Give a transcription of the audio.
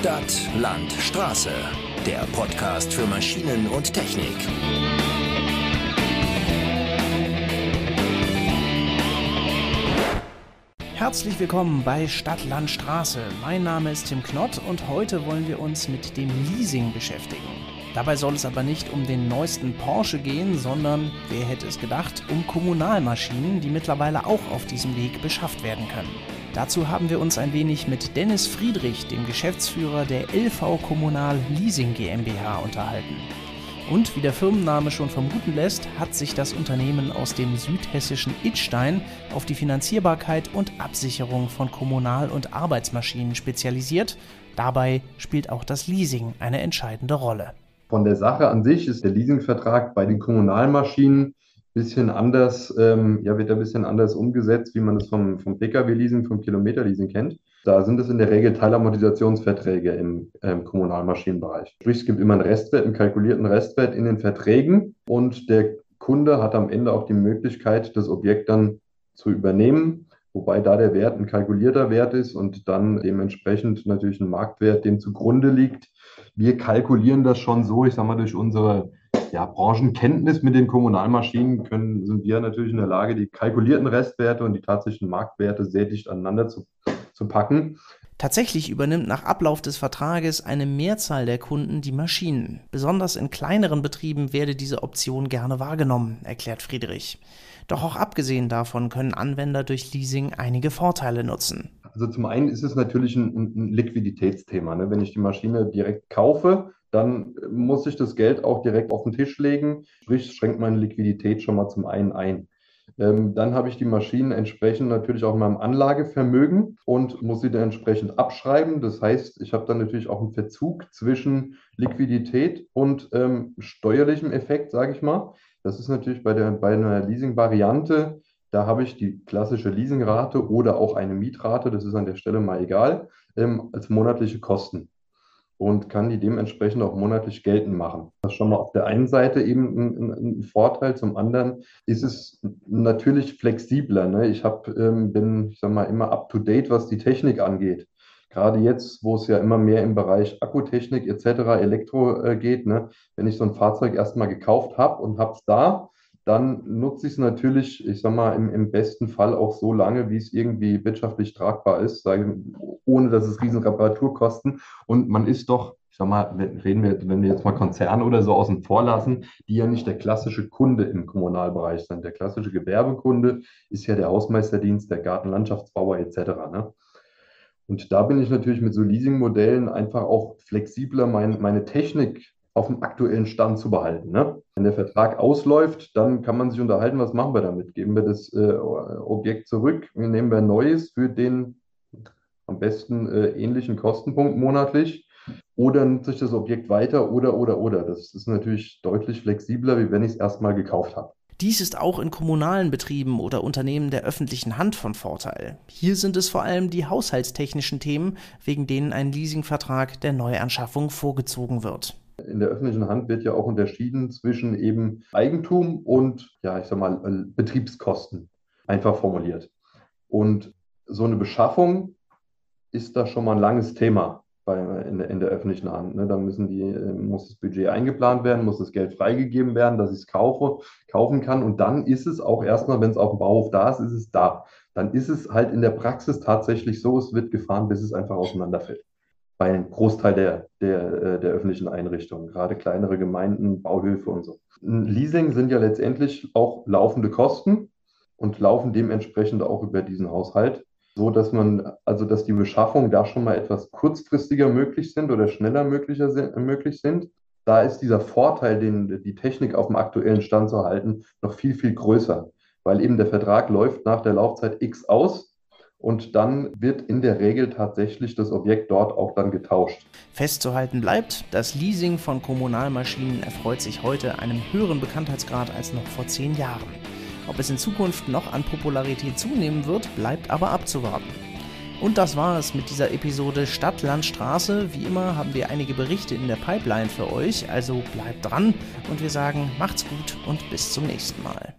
Stadt, Land, Straße. Der Podcast für Maschinen und Technik. Herzlich willkommen bei Stadt, Land, Straße. Mein Name ist Tim Knott und heute wollen wir uns mit dem Leasing beschäftigen. Dabei soll es aber nicht um den neuesten Porsche gehen, sondern, wer hätte es gedacht, um Kommunalmaschinen, die mittlerweile auch auf diesem Weg beschafft werden können. Dazu haben wir uns ein wenig mit Dennis Friedrich, dem Geschäftsführer der LV Kommunal Leasing GmbH, unterhalten. Und wie der Firmenname schon vermuten lässt, hat sich das Unternehmen aus dem südhessischen Idstein auf die Finanzierbarkeit und Absicherung von Kommunal- und Arbeitsmaschinen spezialisiert. Dabei spielt auch das Leasing eine entscheidende Rolle. Von der Sache an sich ist der Leasingvertrag bei den Kommunalmaschinen bisschen anders, ähm, ja, wird ein bisschen anders umgesetzt, wie man es vom, vom Pkw-Leasing, vom Kilometer-Leasing kennt. Da sind es in der Regel Teilamortisationsverträge im ähm, Kommunalmaschinenbereich. Sprich, es gibt immer einen Restwert, einen kalkulierten Restwert in den Verträgen und der Kunde hat am Ende auch die Möglichkeit, das Objekt dann zu übernehmen, wobei da der Wert ein kalkulierter Wert ist und dann dementsprechend natürlich ein Marktwert dem zugrunde liegt. Wir kalkulieren das schon so, ich sage mal, durch unsere ja, Branchenkenntnis mit den Kommunalmaschinen können, sind wir natürlich in der Lage, die kalkulierten Restwerte und die tatsächlichen Marktwerte sehr dicht aneinander zu, zu packen. Tatsächlich übernimmt nach Ablauf des Vertrages eine Mehrzahl der Kunden die Maschinen. Besonders in kleineren Betrieben werde diese Option gerne wahrgenommen, erklärt Friedrich. Doch auch abgesehen davon können Anwender durch Leasing einige Vorteile nutzen. Also zum einen ist es natürlich ein, ein Liquiditätsthema. Ne? Wenn ich die Maschine direkt kaufe, dann muss ich das Geld auch direkt auf den Tisch legen, sprich schränkt meine Liquidität schon mal zum einen ein. Ähm, dann habe ich die Maschinen entsprechend natürlich auch in meinem Anlagevermögen und muss sie dann entsprechend abschreiben. Das heißt, ich habe dann natürlich auch einen Verzug zwischen Liquidität und ähm, steuerlichem Effekt, sage ich mal. Das ist natürlich bei, der, bei einer Leasing-Variante, da habe ich die klassische Leasingrate oder auch eine Mietrate, das ist an der Stelle mal egal, ähm, als monatliche Kosten und kann die dementsprechend auch monatlich geltend machen. Das ist schon mal auf der einen Seite eben ein, ein Vorteil, zum anderen ist es natürlich flexibler. Ne? Ich hab, ähm, bin, ich sag mal, immer up to date, was die Technik angeht. Gerade jetzt, wo es ja immer mehr im Bereich Akkutechnik etc., Elektro äh, geht, ne? wenn ich so ein Fahrzeug erstmal gekauft habe und habe es da, dann nutze ich es natürlich, ich sag mal, im, im, besten Fall auch so lange, wie es irgendwie wirtschaftlich tragbar ist, sage, ohne dass es riesen Reparaturkosten. Und man ist doch, ich sag mal, reden wir, wenn wir jetzt mal Konzerne oder so außen vor lassen, die ja nicht der klassische Kunde im Kommunalbereich sind. Der klassische Gewerbekunde ist ja der Hausmeisterdienst, der Gartenlandschaftsbauer etc. Ne? Und da bin ich natürlich mit so Leasingmodellen einfach auch flexibler, mein, meine Technik auf dem aktuellen Stand zu behalten. Ne? Wenn der Vertrag ausläuft, dann kann man sich unterhalten, was machen wir damit? Geben wir das äh, Objekt zurück, nehmen wir ein neues für den am besten äh, ähnlichen Kostenpunkt monatlich oder nutze ich das Objekt weiter oder oder oder. Das ist natürlich deutlich flexibler, wie wenn ich es erstmal gekauft habe. Dies ist auch in kommunalen Betrieben oder Unternehmen der öffentlichen Hand von Vorteil. Hier sind es vor allem die haushaltstechnischen Themen, wegen denen ein Leasingvertrag der Neuanschaffung vorgezogen wird. In der öffentlichen Hand wird ja auch unterschieden zwischen eben Eigentum und, ja, ich sag mal, äh, Betriebskosten, einfach formuliert. Und so eine Beschaffung ist da schon mal ein langes Thema bei, in, der, in der öffentlichen Hand. Ne? Da müssen die, äh, muss das Budget eingeplant werden, muss das Geld freigegeben werden, dass ich es kaufe, kaufen kann. Und dann ist es auch erstmal, wenn es auf dem Bauhof da ist, ist es da. Dann ist es halt in der Praxis tatsächlich so, es wird gefahren, bis es einfach auseinanderfällt bei einem Großteil der, der, äh, der öffentlichen Einrichtungen, gerade kleinere Gemeinden, Bauhöfe und so. Leasing sind ja letztendlich auch laufende Kosten und laufen dementsprechend auch über diesen Haushalt, so dass man, also dass die Beschaffung da schon mal etwas kurzfristiger möglich sind oder schneller möglicher sind, möglich sind. Da ist dieser Vorteil, den die Technik auf dem aktuellen Stand zu halten, noch viel, viel größer, weil eben der Vertrag läuft nach der Laufzeit X aus und dann wird in der Regel tatsächlich das Objekt dort auch dann getauscht. Festzuhalten bleibt, das Leasing von Kommunalmaschinen erfreut sich heute einem höheren Bekanntheitsgrad als noch vor zehn Jahren. Ob es in Zukunft noch an Popularität zunehmen wird, bleibt aber abzuwarten. Und das war es mit dieser Episode Stadt, Land, Straße. Wie immer haben wir einige Berichte in der Pipeline für euch, also bleibt dran und wir sagen macht's gut und bis zum nächsten Mal.